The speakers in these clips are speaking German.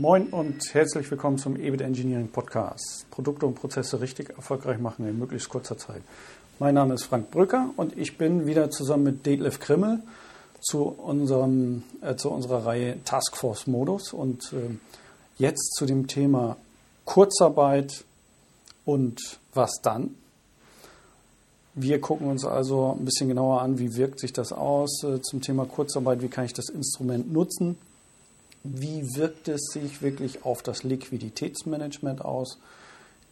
Moin und herzlich willkommen zum EBIT Engineering Podcast. Produkte und Prozesse richtig erfolgreich machen in möglichst kurzer Zeit. Mein Name ist Frank Brücker und ich bin wieder zusammen mit Detlef Krimmel zu, unserem, äh, zu unserer Reihe Taskforce Modus und äh, jetzt zu dem Thema Kurzarbeit und was dann. Wir gucken uns also ein bisschen genauer an, wie wirkt sich das aus äh, zum Thema Kurzarbeit, wie kann ich das Instrument nutzen, wie wirkt es sich wirklich auf das Liquiditätsmanagement aus,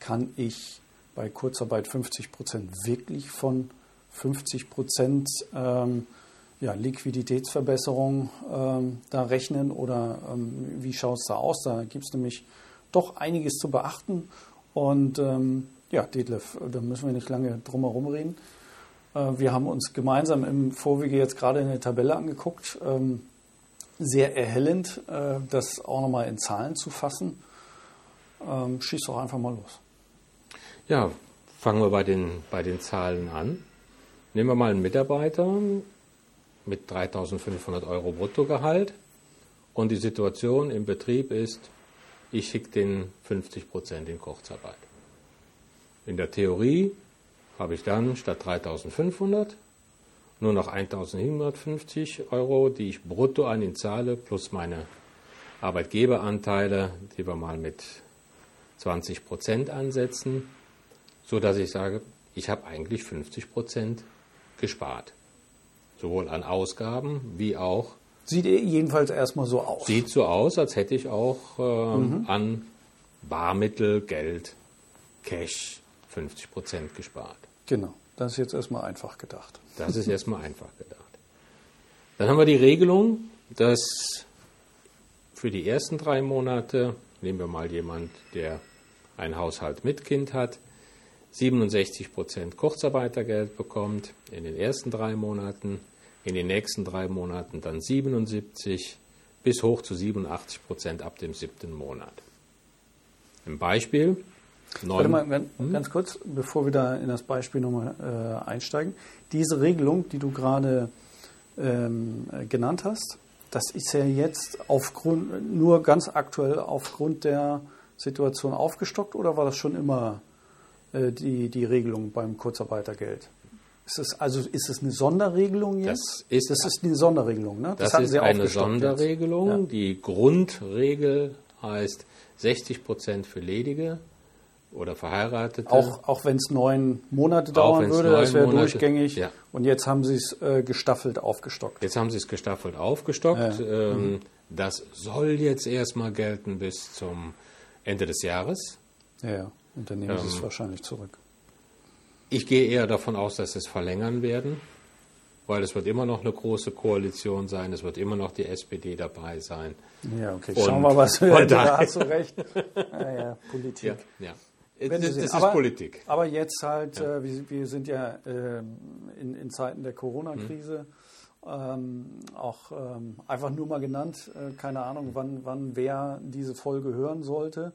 kann ich bei Kurzarbeit 50 Prozent wirklich von 50 Prozent ähm, ja, Liquiditätsverbesserung ähm, da rechnen oder ähm, wie schaut es da aus? Da gibt es nämlich doch einiges zu beachten und ähm, ja, Detlef, da müssen wir nicht lange drum herum reden. Äh, wir haben uns gemeinsam im Vorwege jetzt gerade eine Tabelle angeguckt. Sehr erhellend, äh, das auch nochmal in Zahlen zu fassen. Ähm, schieß doch einfach mal los. Ja, fangen wir bei den, bei den Zahlen an. Nehmen wir mal einen Mitarbeiter mit 3500 Euro Bruttogehalt und die Situation im Betrieb ist, ich schicke den 50 Prozent in Kurzarbeit. In der Theorie habe ich dann statt 3500 nur noch 1750 Euro, die ich brutto an ihn zahle, plus meine Arbeitgeberanteile, die wir mal mit 20 Prozent ansetzen, sodass ich sage, ich habe eigentlich 50 Prozent gespart. Sowohl an Ausgaben wie auch. Sieht jedenfalls erstmal so aus. Sieht so aus, als hätte ich auch äh, mhm. an Barmittel, Geld, Cash 50 Prozent gespart. Genau, das ist jetzt erstmal einfach gedacht. Das ist erstmal einfach gedacht. Dann haben wir die Regelung, dass für die ersten drei Monate, nehmen wir mal jemand, der einen Haushalt mit Kind hat, 67 Prozent Kurzarbeitergeld bekommt in den ersten drei Monaten, in den nächsten drei Monaten dann 77 bis hoch zu 87 Prozent ab dem siebten Monat. Im Beispiel, Warte mal ganz, hm? ganz, kurz, bevor wir da in das Beispiel nochmal äh, einsteigen. Diese Regelung, die du gerade ähm, genannt hast, das ist ja jetzt aufgrund, nur ganz aktuell aufgrund der Situation aufgestockt oder war das schon immer äh, die, die Regelung beim Kurzarbeitergeld? Ist es, also ist es eine Sonderregelung jetzt? Das ist, das ist eine Sonderregelung, ne? Das, das ist eine Sonderregelung. Ja. Die Grundregel heißt 60 Prozent für Ledige oder Verheiratete. Auch, auch wenn es neun Monate dauern würde, das wäre durchgängig. Ja. Und jetzt haben Sie es äh, gestaffelt aufgestockt. Jetzt haben Sie es gestaffelt aufgestockt. Ja. Ähm, mhm. Das soll jetzt erstmal gelten bis zum Ende des Jahres. Ja, ja. und dann nehmen ähm, Sie es wahrscheinlich zurück. Ich gehe eher davon aus, dass Sie es verlängern werden, weil es wird immer noch eine große Koalition sein, es wird immer noch die SPD dabei sein. Ja, okay. Schauen wir mal, was wir da hast du recht. Naja, Politik. Ja, ja. Das, das ist aber, Politik. Aber jetzt halt, ja. äh, wir, wir, sind ja äh, in, in, Zeiten der Corona-Krise. Mhm. Ähm, auch ähm, einfach nur mal genannt, äh, keine Ahnung, wann, wann wer diese Folge hören sollte.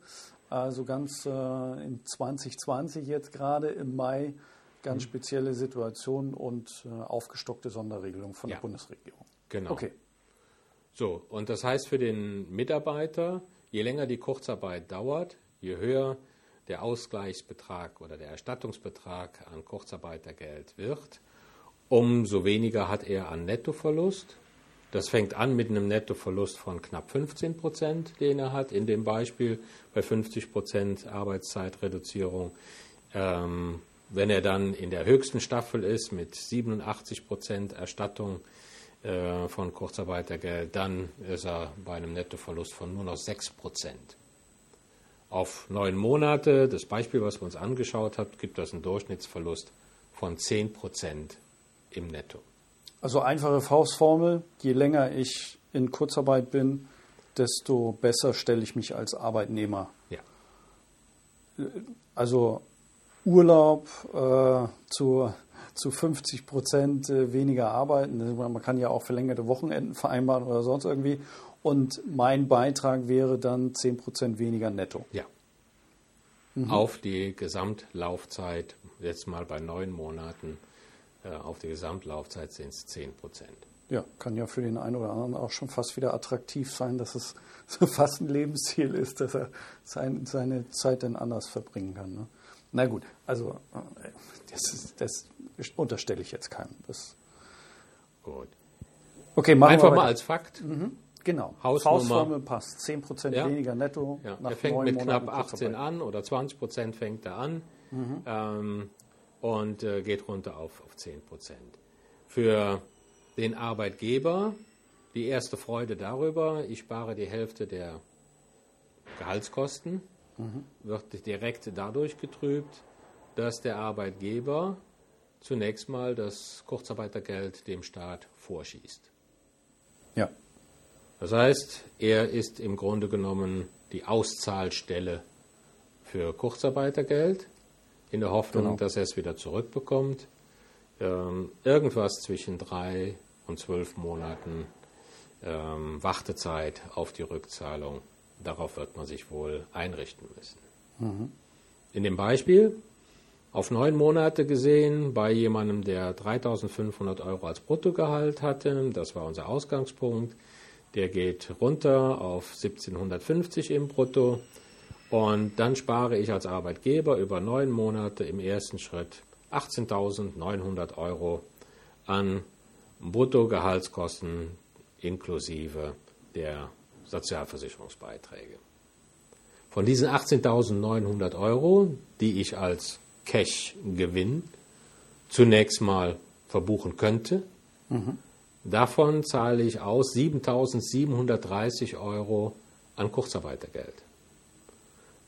Also ganz äh, in 2020 jetzt gerade im Mai ganz mhm. spezielle Situation und äh, aufgestockte Sonderregelung von ja. der Bundesregierung. Genau. Okay. So, und das heißt für den Mitarbeiter, je länger die Kurzarbeit dauert, je höher der Ausgleichsbetrag oder der Erstattungsbetrag an Kurzarbeitergeld wird, umso weniger hat er an Nettoverlust. Das fängt an mit einem Nettoverlust von knapp 15 Prozent, den er hat in dem Beispiel bei 50 Prozent Arbeitszeitreduzierung. Ähm, wenn er dann in der höchsten Staffel ist mit 87 Prozent Erstattung äh, von Kurzarbeitergeld, dann ist er bei einem Nettoverlust von nur noch 6 Prozent. Auf neun Monate, das Beispiel, was wir uns angeschaut haben, gibt das einen Durchschnittsverlust von 10 Prozent im Netto. Also einfache Faustformel, je länger ich in Kurzarbeit bin, desto besser stelle ich mich als Arbeitnehmer. Ja. Also Urlaub äh, zu, zu 50 Prozent äh, weniger arbeiten. Man kann ja auch verlängerte Wochenenden vereinbaren oder sonst irgendwie. Und mein Beitrag wäre dann 10 Prozent weniger netto. Ja. Mhm. Auf die Gesamtlaufzeit, jetzt mal bei neun Monaten, äh, auf die Gesamtlaufzeit sind es 10 Prozent. Ja, kann ja für den einen oder anderen auch schon fast wieder attraktiv sein, dass es so fast ein Lebensziel ist, dass er sein, seine Zeit dann anders verbringen kann. Ne? Na gut, also äh, das, ist, das unterstelle ich jetzt keinem. Das Gut. okay, machen Einfach wir mal als Fakt. Mhm, genau. Hausnummer. Faustformel passt. 10% Ja. weniger netto. Ja, nach er fängt neun mit Monaten knapp 18 Kurzarbeit. an oder 20 Prozent fängt er an ähm, und äh, geht runter auf, auf 10 Prozent. Für den Arbeitgeber die erste Freude darüber, ich spare die Hälfte der Gehaltskosten, wird direkt dadurch getrübt, dass der Arbeitgeber zunächst mal das Kurzarbeitergeld dem Staat vorschießt. Ja, Das heißt, er ist im Grunde genommen die Auszahlstelle für Kurzarbeitergeld, in der Hoffnung, Genau. dass er es wieder zurückbekommt. Ähm, irgendwas zwischen drei und zwölf Monaten ähm, Wartezeit auf die Rückzahlung. Darauf wird man sich wohl einrichten müssen. In dem Beispiel auf neun Monate gesehen bei jemandem, der 3.500 Euro als Bruttogehalt hatte, das war unser Ausgangspunkt, der geht runter auf 1750 im Brutto und dann spare ich als Arbeitgeber über neun Monate im ersten Schritt 18.900 Euro an Bruttogehaltskosten inklusive der Sozialversicherungsbeiträge. Von diesen 18.900 Euro, die ich als Cash-Gewinn zunächst mal verbuchen könnte, davon zahle ich aus 7.730 Euro an Kurzarbeitergeld.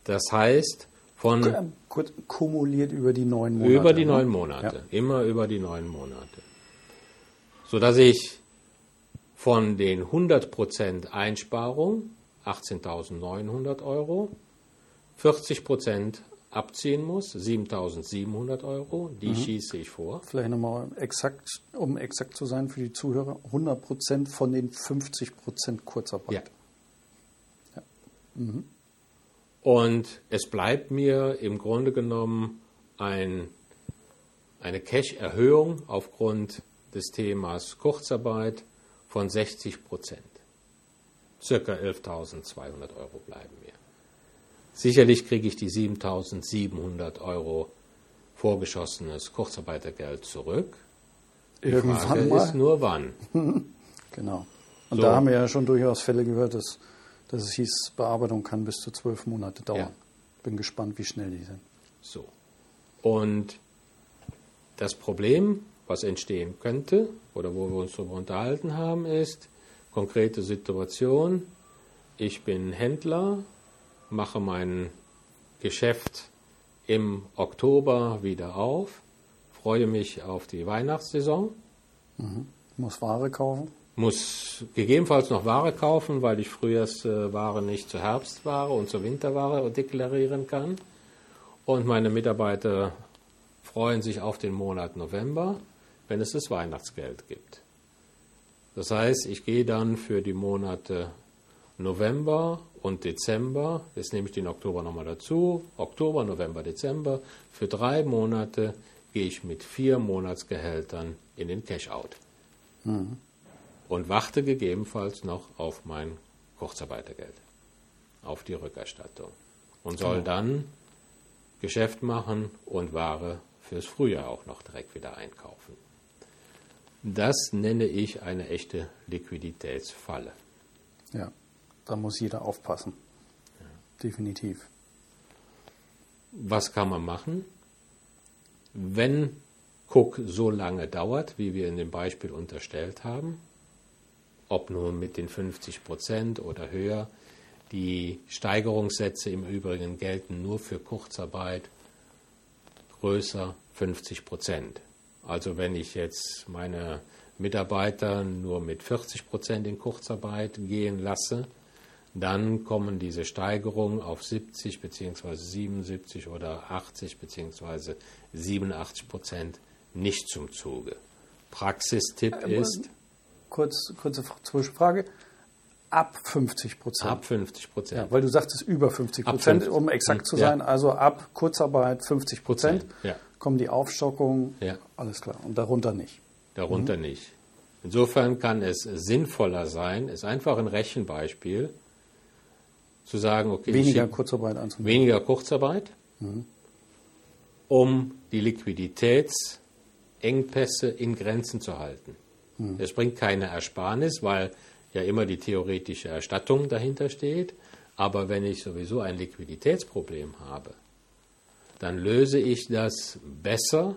Das heißt, von Ähm, Kurz kumuliert über die neun Monate. über die ne? neun Monate. Immer über die neun Monate. Sodass ich von den 100% Einsparung, 18.900 Euro, 40% abziehen muss, 7.700 Euro. Die Mhm. schieße ich vor. Vielleicht nochmal exakt, um exakt zu sein für die Zuhörer, 100% von den 50% Kurzarbeit. Ja. Und es bleibt mir im Grunde genommen ein, eine Cash-Erhöhung aufgrund des Themas Kurzarbeit von 60 Prozent. Circa 11.200 Euro bleiben mir. Sicherlich kriege ich die 7.700 Euro vorgeschossenes Kurzarbeitergeld zurück. Die Frage Irgendwann mal. ist nur wann. Genau. Und So. da haben wir ja schon durchaus Fälle gehört, dass, dass es hieß, Bearbeitung kann bis zu zwölf Monate dauern. Ja. Bin gespannt, wie schnell die sind. So. Und das Problem, was entstehen könnte, oder wo wir uns darüber unterhalten haben, ist konkrete Situation. Ich bin Händler, mache mein Geschäft im Oktober wieder auf, freue mich auf die Weihnachtssaison, Muss Ware kaufen. muss gegebenenfalls noch Ware kaufen, weil ich Frühjahrsware nicht zur Herbstware und zur Winterware deklarieren kann. Und meine Mitarbeiter freuen sich auf den Monat November, wenn es das Weihnachtsgeld gibt. Das heißt, ich gehe dann für die Monate November und Dezember, jetzt nehme ich den Oktober nochmal dazu, Oktober, November, Dezember, für drei Monate gehe ich mit vier Monatsgehältern in den Cash-out. Und warte gegebenenfalls noch auf mein Kurzarbeitergeld, auf die Rückerstattung. Und soll dann Geschäft machen und Ware fürs Frühjahr auch noch direkt wieder einkaufen. Das nenne ich eine echte Liquiditätsfalle. Ja, da muss jeder aufpassen. Definitiv. Was kann man machen? Wenn Cook so lange dauert, wie wir in dem Beispiel unterstellt haben, ob nun mit den 50 Prozent oder höher, die Steigerungssätze im Übrigen gelten nur für Kurzarbeit größer 50 Prozent. Also wenn ich jetzt meine Mitarbeiter nur mit 40 Prozent in Kurzarbeit gehen lasse, dann kommen diese Steigerungen auf 70 bzw. 77 oder 80 bzw. 87 Prozent nicht zum Zuge. Praxistipp ist Kurz, kurze Zwischenfrage. Ab 50 Prozent. ab 50 Prozent. Ja, weil du sagtest über 50 Ab Prozent, 50, um exakt zu ja. sein. Also ab Kurzarbeit 50 Prozent Ja. kommen die Aufstockungen. Ja. Alles klar. Und darunter nicht. Darunter nicht. Insofern kann es sinnvoller sein, ist einfach ein Rechenbeispiel, zu sagen, okay, weniger Kurzarbeit anzunehmen. Weniger Kurzarbeit, mhm. um die Liquiditätsengpässe in Grenzen zu halten. Mhm. Es bringt keine Ersparnis, weil ja immer die theoretische Erstattung dahinter steht. Aber wenn ich sowieso ein Liquiditätsproblem habe, dann löse ich das besser,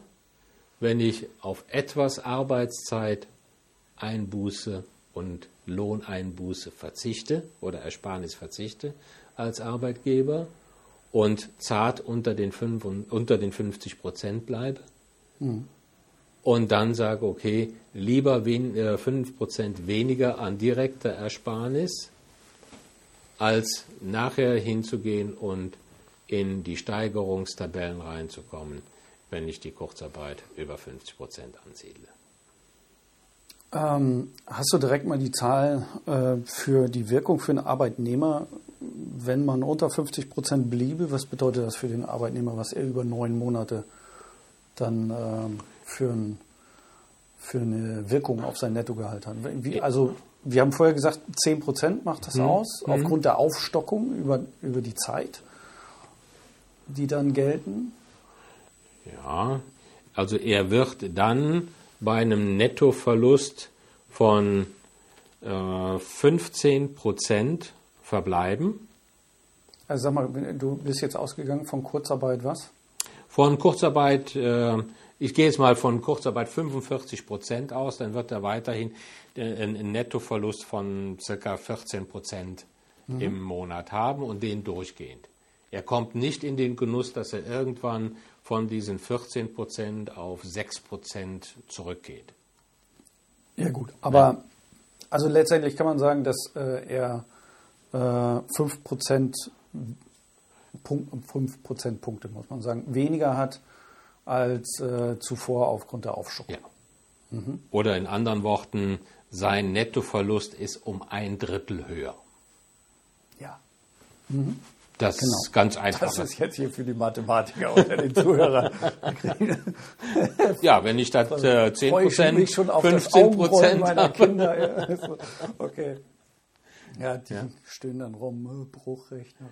wenn ich auf etwas Arbeitszeit Einbuße und Lohneinbuße verzichte oder Ersparnis verzichte als Arbeitgeber und zart unter den, 5 und, unter den 50 Prozent bleibe. Mhm. Und dann sage, okay, lieber wen, äh, 5 Prozent weniger an direkter Ersparnis, als nachher hinzugehen und in die Steigerungstabellen reinzukommen, wenn ich die Kurzarbeit über 50 Prozent ansiedle. Ähm, hast du direkt mal die Zahl äh, für die Wirkung für einen Arbeitnehmer, wenn man unter 50 Prozent bliebe? Was bedeutet das für den Arbeitnehmer, was er über neun Monate dann äh, für, ein, für, eine Wirkung auf sein Nettogehalt hat? Wie, also wir haben vorher gesagt, 10 Prozent macht das mhm. aus, mhm. aufgrund der Aufstockung über, über die Zeit, die dann gelten. Ja, also er wird dann bei einem Nettoverlust von äh, 15 Prozent verbleiben. Also sag mal, du bist jetzt ausgegangen von Kurzarbeit was? Von Kurzarbeit, äh, ich gehe jetzt mal von Kurzarbeit 45 Prozent aus, dann wird er weiterhin einen Nettoverlust von ca. 14 Prozent mhm. im Monat haben und den durchgehend. Er kommt nicht in den Genuss, dass er irgendwann von diesen 14 Prozent auf 6 Prozent zurückgeht. Ja gut, aber ja. also letztendlich kann man sagen, dass äh, er äh, 5 Prozent Punkt, 5 Prozentpunkte, muss man sagen, weniger hat als äh, zuvor aufgrund der Aufstockung. Ja. Mhm. Oder in anderen Worten, sein Nettoverlust ist um ein Drittel höher. Ja. Mhm. Das genau. ist ganz einfach. Das ist jetzt hier für die Mathematiker unter den Zuhörern. ja, wenn ich das äh, 10 Prozent, 15 Prozent meiner Kinder. okay. Ja, die ja. stehen dann rum, äh, Bruchrechner.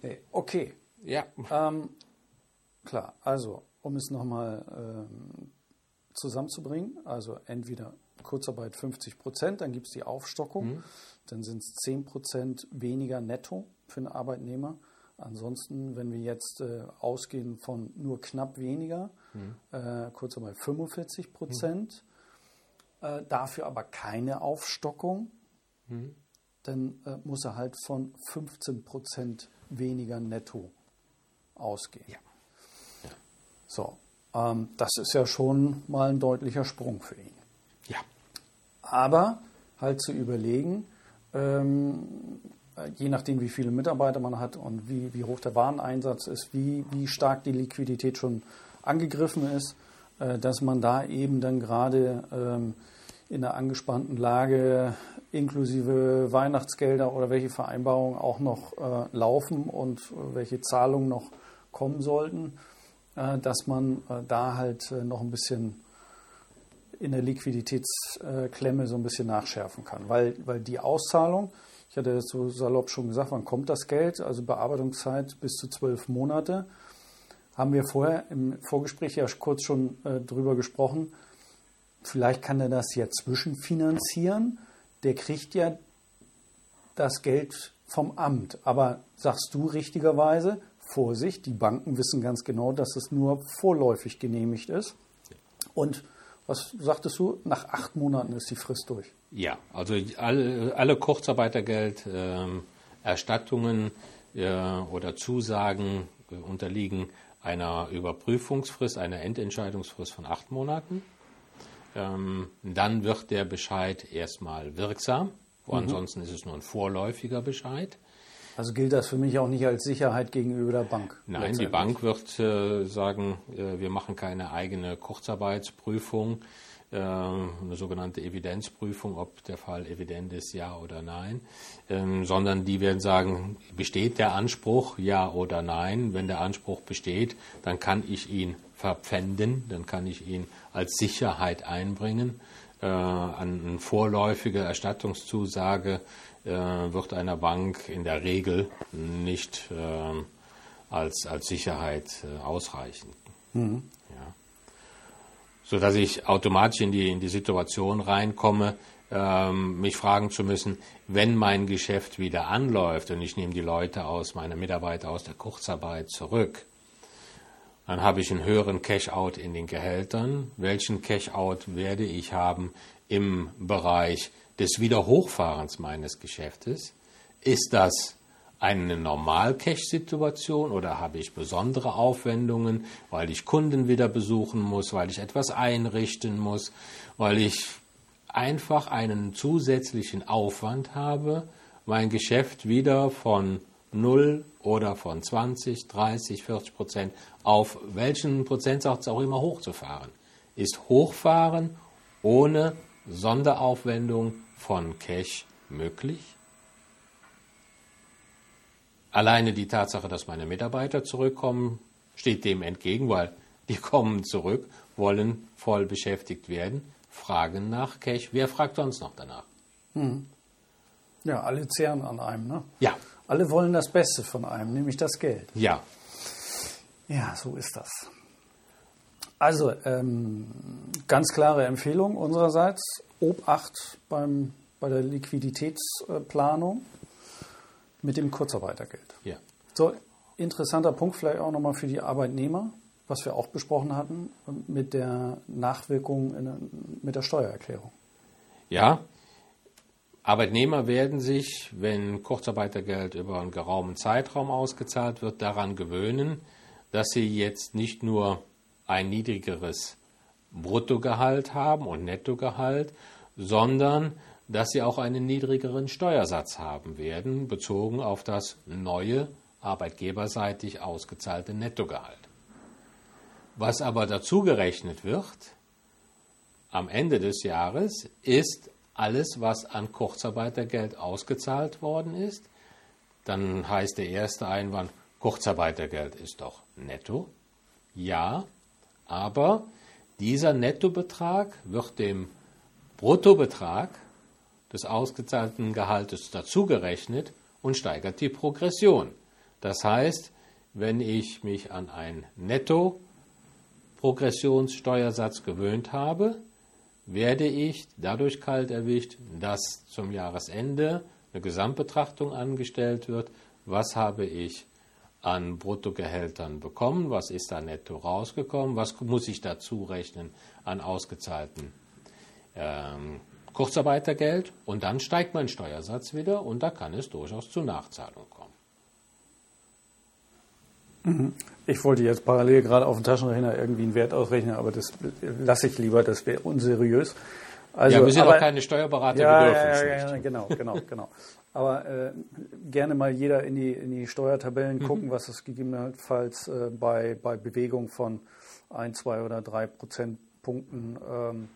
Hey, okay. Ja. Ähm, klar, also, um es nochmal ähm, zusammenzubringen, also entweder Kurzarbeit 50 Prozent, dann gibt es die Aufstockung, mhm. Dann sind es 10 Prozent weniger netto für einen Arbeitnehmer. Ansonsten, wenn wir jetzt äh, ausgehen von nur knapp weniger, mhm. äh, kurz einmal 45 Prozent, mhm. äh, dafür aber keine Aufstockung, mhm. dann äh, muss er halt von 15 Prozent weniger netto ausgehen. Ja. Ja. So, ähm, das ist ja schon mal ein deutlicher Sprung für ihn. Ja. Aber halt zu überlegen, ähm, je nachdem, wie viele Mitarbeiter man hat und wie, wie hoch der Wareneinsatz ist, wie, wie stark die Liquidität schon angegriffen ist, äh, dass man da eben dann gerade ähm, in einer angespannten Lage inklusive Weihnachtsgelder oder welche Vereinbarungen auch noch äh, laufen und welche Zahlungen noch kommen sollten, äh, dass man da halt noch ein bisschen in der Liquiditätsklemme so ein bisschen nachschärfen kann. Weil, weil die Auszahlung, ich hatte das so salopp schon gesagt, wann kommt das Geld? Also Bearbeitungszeit bis zu zwölf Monate. Haben wir vorher im Vorgespräch ja kurz schon äh, drüber gesprochen. Vielleicht kann er das ja zwischenfinanzieren. Der kriegt ja das Geld vom Amt. Aber sagst du richtigerweise, Vorsicht, die Banken wissen ganz genau, dass es nur vorläufig genehmigt ist. Und was sagtest du? Nach acht Monaten ist die Frist durch. Ja, also alle, alle Kurzarbeitergeld-Erstattungen äh, äh, oder Zusagen äh, unterliegen einer Überprüfungsfrist, einer Endentscheidungsfrist von acht Monaten. Ähm, dann wird der Bescheid erstmal wirksam. Mhm. Ansonsten ist es nur ein vorläufiger Bescheid. Also gilt das für mich auch nicht als Sicherheit gegenüber der Bank? Nein, die Bank wird äh, sagen, äh, wir machen keine eigene Kurzarbeitsprüfung, äh, eine sogenannte Evidenzprüfung, ob der Fall evident ist, ja oder nein, ähm, sondern die werden sagen, besteht der Anspruch, ja oder nein. Wenn der Anspruch besteht, dann kann ich ihn verpfänden, dann kann ich ihn als Sicherheit einbringen. Äh, eine vorläufige Erstattungszusage äh, wird einer Bank in der Regel nicht äh, als, als Sicherheit äh, ausreichen. Mhm. Ja. Sodass ich automatisch in die, in die Situation reinkomme, ähm, mich fragen zu müssen, wenn mein Geschäft wieder anläuft und ich nehme die Leute aus, meine Mitarbeiter aus der Kurzarbeit zurück, dann habe ich einen höheren Cash-out in den Gehältern. Welchen Cash-out werde ich haben im Bereich des Wiederhochfahrens meines Geschäftes? Ist das eine Normal-Cash-Situation oder habe ich besondere Aufwendungen, weil ich Kunden wieder besuchen muss, weil ich etwas einrichten muss, weil ich einfach einen zusätzlichen Aufwand habe, mein Geschäft wieder von 0 oder von 20, 30, 40 Prozent auf welchen Prozentsatz auch immer hochzufahren. Ist Hochfahren ohne Sonderaufwendung von Cash möglich? Alleine die Tatsache, dass meine Mitarbeiter zurückkommen, steht dem entgegen, weil die kommen zurück, wollen voll beschäftigt werden, fragen nach Cash. Wer fragt sonst noch danach? Hm. Ja, alle zehren an einem, ne? Ja. Alle wollen das Beste von einem, nämlich das Geld. Ja. Ja, so ist das. Also, ähm, ganz klare Empfehlung unsererseits. Obacht beim, bei der Liquiditätsplanung mit dem Kurzarbeitergeld. Ja. So, interessanter Punkt vielleicht auch nochmal für die Arbeitnehmer, was wir auch besprochen hatten, mit der Nachwirkung in, mit der Steuererklärung. Ja, Arbeitnehmer werden sich, wenn Kurzarbeitergeld über einen geraumen Zeitraum ausgezahlt wird, daran gewöhnen, dass sie jetzt nicht nur ein niedrigeres Bruttogehalt haben und Nettogehalt, sondern dass sie auch einen niedrigeren Steuersatz haben werden, bezogen auf das neue arbeitgeberseitig ausgezahlte Nettogehalt. Was aber dazu gerechnet wird am Ende des Jahres, ist alles, was an Kurzarbeitergeld ausgezahlt worden ist. Dann heißt der erste Einwand, Kurzarbeitergeld ist doch netto. Ja, aber dieser Nettobetrag wird dem Bruttobetrag des ausgezahlten Gehaltes dazugerechnet und steigert die Progression. Das heißt, wenn ich mich an einen Netto-Progressionssteuersatz gewöhnt habe, werde ich dadurch kalt erwischt, dass zum Jahresende eine Gesamtbetrachtung angestellt wird. Was habe ich an Bruttogehältern bekommen? Was ist da netto rausgekommen? Was muss ich dazu rechnen an ausgezahlten ähm, Kurzarbeitergeld und dann steigt mein Steuersatz wieder und da kann es durchaus zu Nachzahlung kommen. Ich wollte jetzt parallel gerade auf dem Taschenrechner irgendwie einen Wert ausrechnen, aber das lasse ich lieber, das wäre unseriös. Also, ja, wir sind aber, auch keine Steuerberater, ja, wir dürfen ja, ja, ja, genau, genau, genau. Aber äh, gerne mal jeder in die, in die Steuertabellen mhm. gucken, was es gegebenenfalls äh, bei, bei Bewegung von ein, zwei oder drei Prozentpunkten ähm,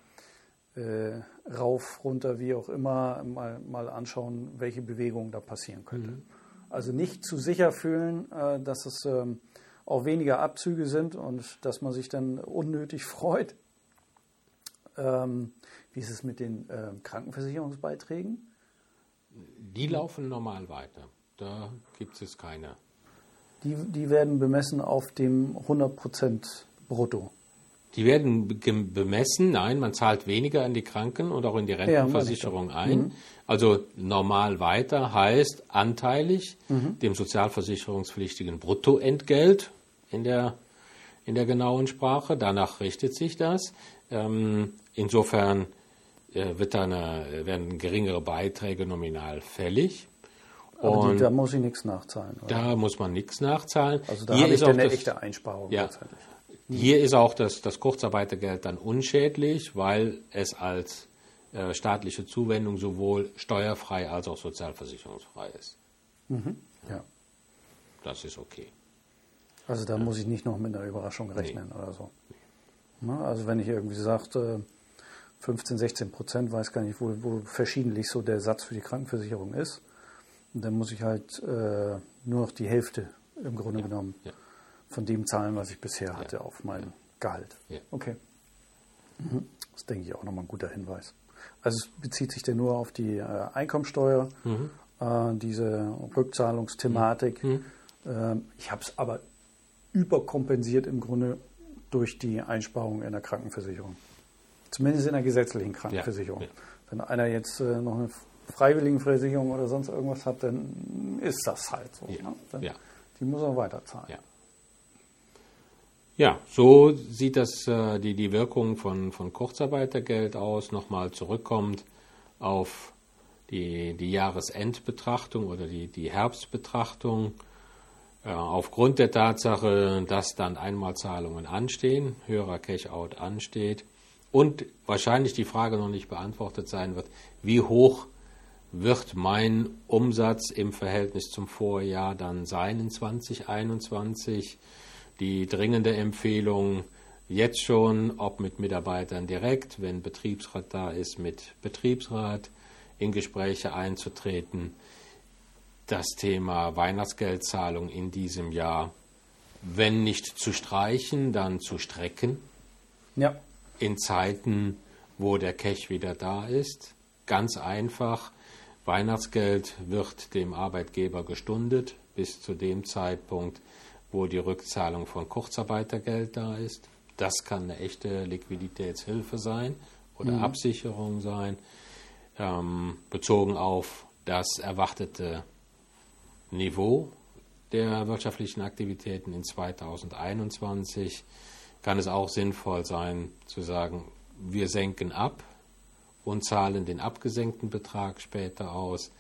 äh, rauf, runter, wie auch immer, mal, mal anschauen, welche Bewegungen da passieren könnte. Mhm. Also nicht zu sicher fühlen, äh, dass es ähm, auch weniger Abzüge sind und dass man sich dann unnötig freut. Ähm, wie ist es mit den äh, Krankenversicherungsbeiträgen? Die laufen normal weiter. Da gibt es keine. Die, die werden bemessen auf dem 100% Brutto. Die werden bemessen, nein, man zahlt weniger in die Kranken- und auch in die Rentenversicherung ja, ein. Mhm. Also normal weiter heißt anteilig mhm. dem sozialversicherungspflichtigen Bruttoentgelt in der, in der genauen Sprache. Danach richtet sich das. Ähm, insofern äh, wird dann, werden geringere Beiträge nominal fällig. Aber die, da muss ich nichts nachzahlen. Oder? Da muss man nichts nachzahlen. Also da habe ich eine echte Einsparung ja, letztendlich. Hier ist auch das, das Kurzarbeitergeld dann unschädlich, weil es als äh, staatliche Zuwendung sowohl steuerfrei als auch sozialversicherungsfrei ist. Mhm. Ja. Das ist okay. Also da ja. muss ich nicht noch mit einer Überraschung rechnen nee. oder so. Na, also wenn ich irgendwie sage, 15, 16 Prozent, weiß gar nicht, wo, wo verschiedentlich so der Satz für die Krankenversicherung ist, dann muss ich halt äh, nur noch die Hälfte im Grunde ja. genommen ja von dem zahlen, was ich bisher hatte auf mein Gehalt. Okay. Mhm. Das ist, denke ich, auch nochmal ein guter Hinweis. Also es bezieht sich denn nur auf die äh, Einkommensteuer, mhm. äh, diese Rückzahlungsthematik. Mhm. Ähm, ich habe es aber überkompensiert im Grunde durch die Einsparung in der Krankenversicherung. Zumindest in der gesetzlichen Krankenversicherung. Ja, ja. Wenn einer jetzt äh, noch eine Freiwilligenversicherung oder sonst irgendwas hat, dann ist das halt so. Ja, ne? Die muss er weiterzahlen. Ja, so sieht das äh, die, die Wirkung von, von Kurzarbeitergeld aus. Nochmal zurückkommt auf die, die Jahresendbetrachtung oder die, die Herbstbetrachtung. Äh, aufgrund der Tatsache, dass dann Einmalzahlungen anstehen, höherer Cash-out ansteht und wahrscheinlich die Frage noch nicht beantwortet sein wird, wie hoch wird mein Umsatz im Verhältnis zum Vorjahr dann sein in 2021? Die dringende Empfehlung jetzt schon, ob mit Mitarbeitern direkt, wenn Betriebsrat da ist, mit Betriebsrat in Gespräche einzutreten. Das Thema Weihnachtsgeldzahlung in diesem Jahr, wenn nicht zu streichen, dann zu strecken. Ja. In Zeiten, wo der Cash wieder da ist. Ganz einfach. Weihnachtsgeld wird dem Arbeitgeber gestundet bis zu dem Zeitpunkt, wo die Rückzahlung von Kurzarbeitergeld da ist. Das kann eine echte Liquiditätshilfe sein oder mhm. Absicherung sein, ähm, bezogen auf das erwartete Niveau der wirtschaftlichen Aktivitäten in 2021 kann es auch sinnvoll sein zu sagen, wir senken ab und zahlen den abgesenkten Betrag später aus,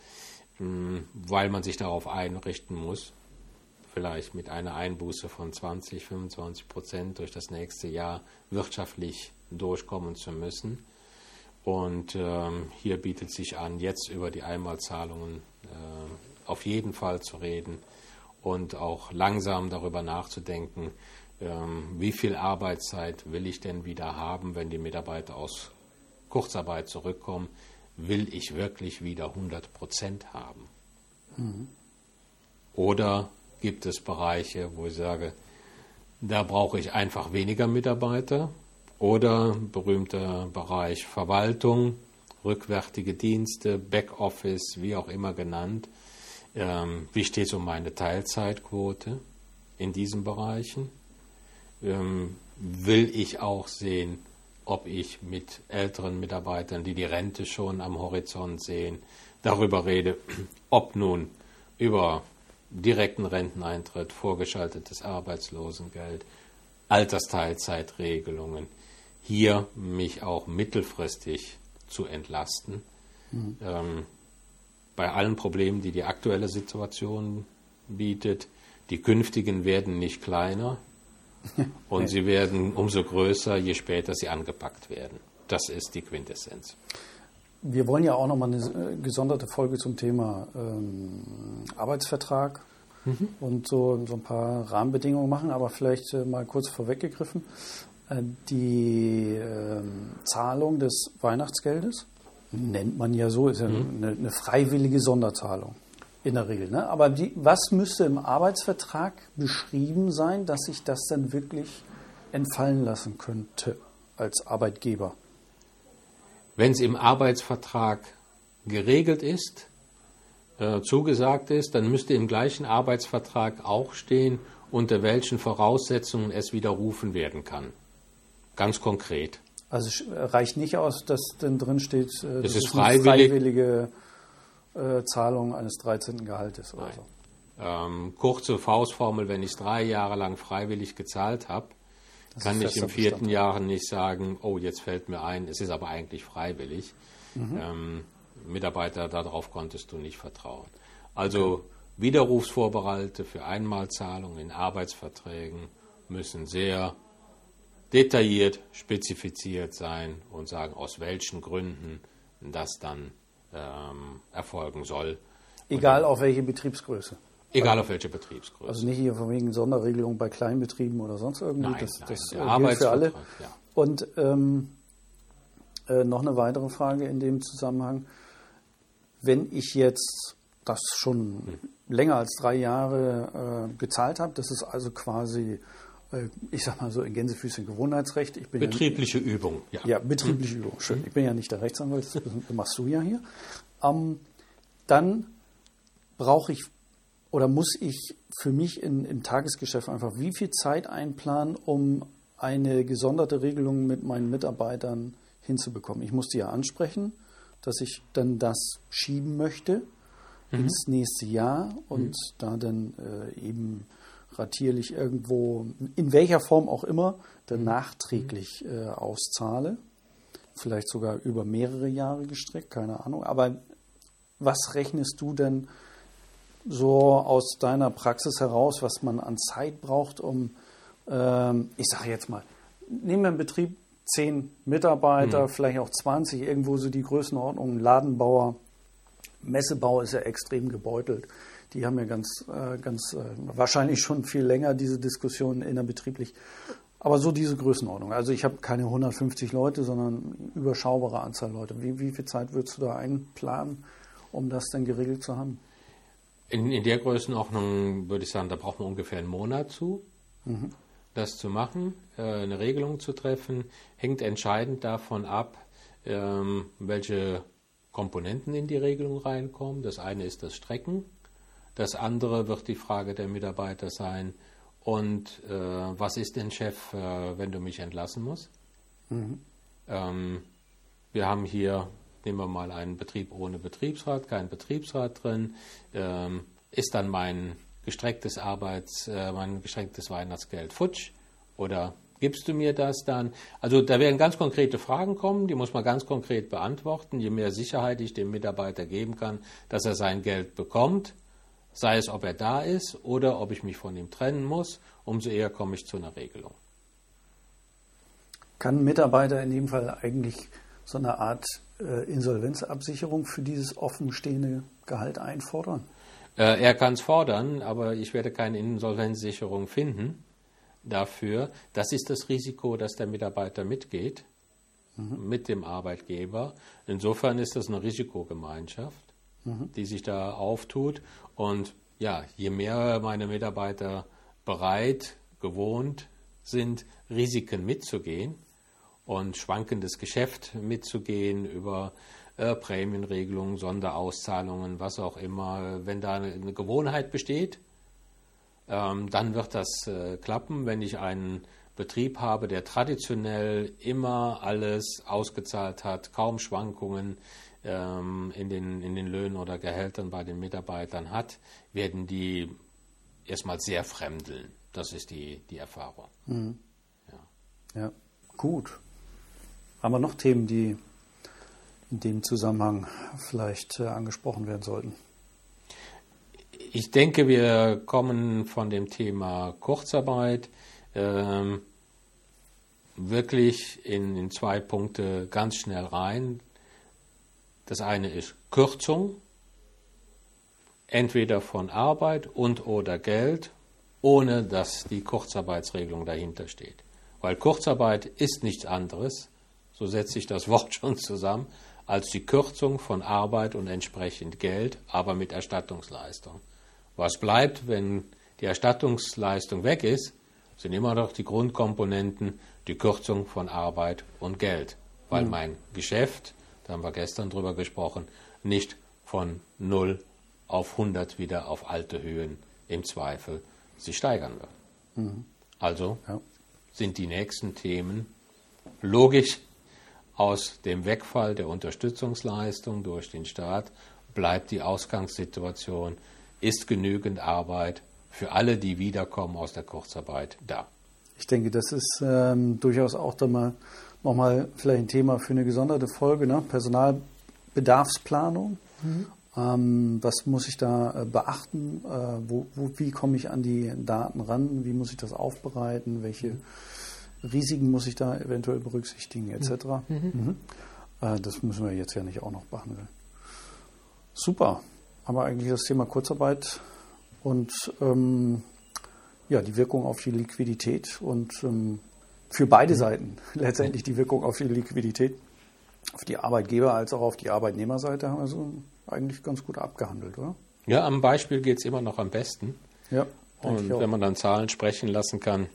hm, weil man sich darauf einrichten muss, vielleicht mit einer Einbuße von 20, 25 Prozent durch das nächste Jahr wirtschaftlich durchkommen zu müssen. Und ähm, hier bietet sich an, jetzt über die Einmalzahlungen äh, auf jeden Fall zu reden und auch langsam darüber nachzudenken, ähm, wie viel Arbeitszeit will ich denn wieder haben, wenn die Mitarbeiter aus Kurzarbeit zurückkommen. Will ich wirklich wieder 100 Prozent haben? Mhm. Oder gibt es Bereiche, wo ich sage, da brauche ich einfach weniger Mitarbeiter. Oder berühmter Bereich Verwaltung, rückwärtige Dienste, Backoffice, wie auch immer genannt. Ähm, wie steht es um meine Teilzeitquote in diesen Bereichen? Ähm, will ich auch sehen, ob ich mit älteren Mitarbeitern, die die Rente schon am Horizont sehen, darüber rede, ob nun über direkten Renteneintritt, vorgeschaltetes Arbeitslosengeld, Altersteilzeitregelungen, hier mich auch mittelfristig zu entlasten. Mhm. Ähm, bei allen Problemen, die die aktuelle Situation bietet, die künftigen werden nicht kleiner und sie werden umso größer, je später sie angepackt werden. Das ist die Quintessenz. Wir wollen ja auch nochmal eine äh, gesonderte Folge zum Thema ähm, Arbeitsvertrag mhm. und so, so ein paar Rahmenbedingungen machen, aber vielleicht äh, mal kurz vorweggegriffen. Äh, die äh, Zahlung des Weihnachtsgeldes nennt man ja so, ist ja mhm. eine, eine, freiwillige Sonderzahlung in der Regel. Ne? Aber die, was müsste im Arbeitsvertrag beschrieben sein, dass sich das dann wirklich entfallen lassen könnte als Arbeitgeber? Wenn es im Arbeitsvertrag geregelt ist, äh, zugesagt ist, dann müsste im gleichen Arbeitsvertrag auch stehen, unter welchen Voraussetzungen es widerrufen werden kann. Ganz konkret. Also es reicht nicht aus, dass dann drin steht, äh, das, das ist, freiwillig. freiwillige äh, Zahlung eines 13. Gehaltes oder Nein. so. Ähm, kurze Faustformel, wenn ich es drei Jahre lang freiwillig gezahlt habe, das kann ich im vierten Jahr nicht sagen, oh, jetzt fällt mir ein, es ist aber eigentlich freiwillig. Mhm. Ähm, Mitarbeiter, darauf konntest du nicht vertrauen. Also okay. Widerrufsvorbehalte für Einmalzahlungen in Arbeitsverträgen müssen sehr detailliert spezifiziert sein und sagen, aus welchen Gründen das dann ähm, erfolgen soll. Egal auf welche Betriebsgröße. Egal auf welche Betriebsgröße. Also nicht hier von wegen Sonderregelung bei Kleinbetrieben oder sonst irgendwie. Nein, das, nein, das gilt für alle. Ja. Und ähm, äh, noch eine weitere Frage in dem Zusammenhang. Wenn ich jetzt das schon hm. länger als drei Jahre äh, gezahlt habe, das ist also quasi äh, ich sag mal so in Gänsefüßchen Gewohnheitsrecht. Ich bin betriebliche ja, Übung, ja. Ja, betriebliche mhm. Übung, schön. Ich bin ja nicht der Rechtsanwalt, das machst du ja hier. Ähm, dann brauche ich oder muss ich für mich in, im Tagesgeschäft einfach wie viel Zeit einplanen, um eine gesonderte Regelung mit meinen Mitarbeitern hinzubekommen. Ich muss die ja ansprechen, dass ich dann das schieben möchte mhm. ins nächste Jahr und mhm. da dann äh, eben ratierlich irgendwo, in welcher Form auch immer, dann mhm. nachträglich äh, auszahle. Vielleicht sogar über mehrere Jahre gestreckt, keine Ahnung. Aber was rechnest du denn so aus deiner Praxis heraus, was man an Zeit braucht, um, ähm, ich sage jetzt mal, nehmen wir einen Betrieb, zehn Mitarbeiter, mhm. vielleicht auch 20, irgendwo so die Größenordnung, Ladenbauer, Messebau ist ja extrem gebeutelt. Die haben ja ganz, äh, ganz äh, wahrscheinlich schon viel länger diese Diskussion innerbetrieblich. Aber so diese Größenordnung. Also ich habe keine 150 Leute, sondern überschaubare Anzahl Leute. Wie, wie viel Zeit würdest du da einplanen, um das dann geregelt zu haben? In, in der Größenordnung würde ich sagen, da braucht man ungefähr einen Monat zu. Mhm. Das zu machen, äh, eine Regelung zu treffen, hängt entscheidend davon ab, ähm, welche Komponenten in die Regelung reinkommen. Das eine ist das Strecken, das andere wird die Frage der Mitarbeiter sein, und äh, was ist denn Chef, äh, wenn du mich entlassen musst? Mhm. Ähm, wir haben hier Nehmen wir mal einen Betrieb ohne Betriebsrat, kein Betriebsrat drin. Ähm, ist dann mein gestrecktes Arbeits, äh, mein gestrecktes Weihnachtsgeld futsch? Oder gibst du mir das dann? Also da werden ganz konkrete Fragen kommen, die muss man ganz konkret beantworten. Je mehr Sicherheit ich dem Mitarbeiter geben kann, dass er sein Geld bekommt, sei es, ob er da ist oder ob ich mich von ihm trennen muss, umso eher komme ich zu einer Regelung. Kann ein Mitarbeiter in dem Fall eigentlich so eine Art Insolvenzabsicherung für dieses offenstehende Gehalt einfordern? Äh, er kann es fordern, aber ich werde keine Insolvenzsicherung finden dafür. Das ist das Risiko, dass der Mitarbeiter mitgeht mhm. mit dem Arbeitgeber. Insofern ist das eine Risikogemeinschaft, mhm. die sich da auftut. Und ja, je mehr meine Mitarbeiter bereit, gewohnt sind, Risiken mitzugehen, und schwankendes Geschäft mitzugehen über äh, Prämienregelungen, Sonderauszahlungen, was auch immer. Wenn da eine Gewohnheit besteht, ähm, dann wird das äh, klappen. Wenn ich einen Betrieb habe, der traditionell immer alles ausgezahlt hat, kaum Schwankungen ähm, in, den, in den Löhnen oder Gehältern bei den Mitarbeitern hat, werden die erstmal sehr fremdeln. Das ist die, die Erfahrung. Mhm. Ja. ja, gut. Haben wir noch Themen, die in dem Zusammenhang vielleicht äh, angesprochen werden sollten? Ich denke, wir kommen von dem Thema Kurzarbeit ähm, wirklich in, in zwei Punkte ganz schnell rein. Das eine ist Kürzung, entweder von Arbeit und oder Geld, ohne dass die Kurzarbeitsregelung dahinter steht. Weil Kurzarbeit ist nichts anderes so setzt sich das Wort schon zusammen, als die Kürzung von Arbeit und entsprechend Geld, aber mit Erstattungsleistung. Was bleibt, wenn die Erstattungsleistung weg ist, sind immer noch die Grundkomponenten, die Kürzung von Arbeit und Geld. Weil mhm. mein Geschäft, da haben wir gestern drüber gesprochen, nicht von 0 auf 100 wieder auf alte Höhen im Zweifel sich steigern wird. Mhm. Also ja. sind die nächsten Themen logisch aus dem Wegfall der Unterstützungsleistung durch den Staat bleibt die Ausgangssituation, ist genügend Arbeit für alle, die wiederkommen aus der Kurzarbeit da. Ich denke, das ist ähm, durchaus auch da mal nochmal vielleicht ein Thema für eine gesonderte Folge, ne? Personalbedarfsplanung. Mhm. Ähm, was muss ich da äh, beachten? Äh, wo, wo, wie komme ich an die Daten ran? Wie muss ich das aufbereiten? Welche mhm Risiken muss ich da eventuell berücksichtigen, etc. Mhm. Mhm. Äh, das müssen wir jetzt ja nicht auch noch behandeln. Super. Aber eigentlich das Thema Kurzarbeit und ähm, ja, die Wirkung auf die Liquidität und ähm, für beide mhm. Seiten letztendlich die Wirkung auf die Liquidität, auf die Arbeitgeber als auch auf die Arbeitnehmerseite haben wir so eigentlich ganz gut abgehandelt, oder? Ja, am Beispiel geht es immer noch am besten. Ja. Und wenn man dann Zahlen sprechen lassen kann,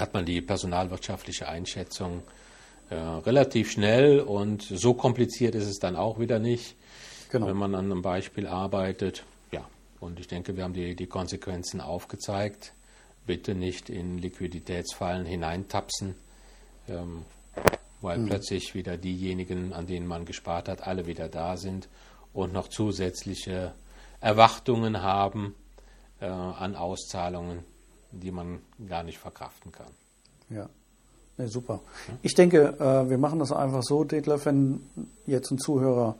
hat man die personalwirtschaftliche Einschätzung äh, relativ schnell und so kompliziert ist es dann auch wieder nicht, genau. wenn man an einem Beispiel arbeitet. Ja, und ich denke, wir haben die, die Konsequenzen aufgezeigt. Bitte nicht in Liquiditätsfallen hineintapsen, ähm, weil mhm. plötzlich wieder diejenigen, an denen man gespart hat, alle wieder da sind und noch zusätzliche Erwartungen haben äh, an Auszahlungen, die man gar nicht verkraften kann. Ja. Nee, super. Ich denke, äh, wir machen das einfach so, Detlef, wenn jetzt ein Zuhörer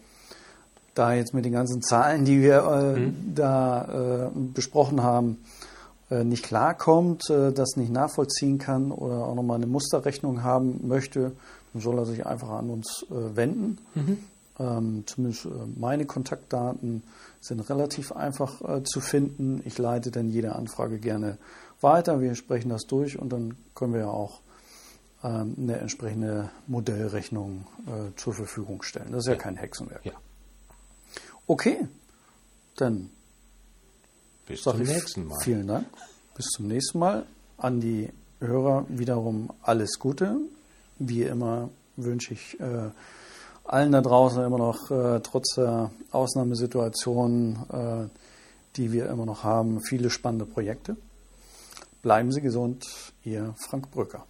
da jetzt mit den ganzen Zahlen, die wir äh, mhm. da äh, besprochen haben, nicht klarkommt, das nicht nachvollziehen kann oder auch nochmal eine Musterrechnung haben möchte, dann soll er sich einfach an uns wenden. Mhm. Ähm, zumindest meine Kontaktdaten sind relativ einfach zu finden. Ich leite dann jede Anfrage gerne weiter. Wir sprechen das durch und dann können wir ja auch ähm, eine entsprechende Modellrechnung äh, zur Verfügung stellen. Das ist ja, ja kein Hexenwerk. Ja. Okay, dann bis zum nächsten Mal. Vielen Dank. Bis zum nächsten Mal. An die Hörer wiederum alles Gute. Wie immer wünsche ich äh, allen da draußen immer noch, äh, trotz der Ausnahmesituation, äh, die wir immer noch haben, viele spannende Projekte. Bleiben Sie gesund, Ihr Frank Brücker.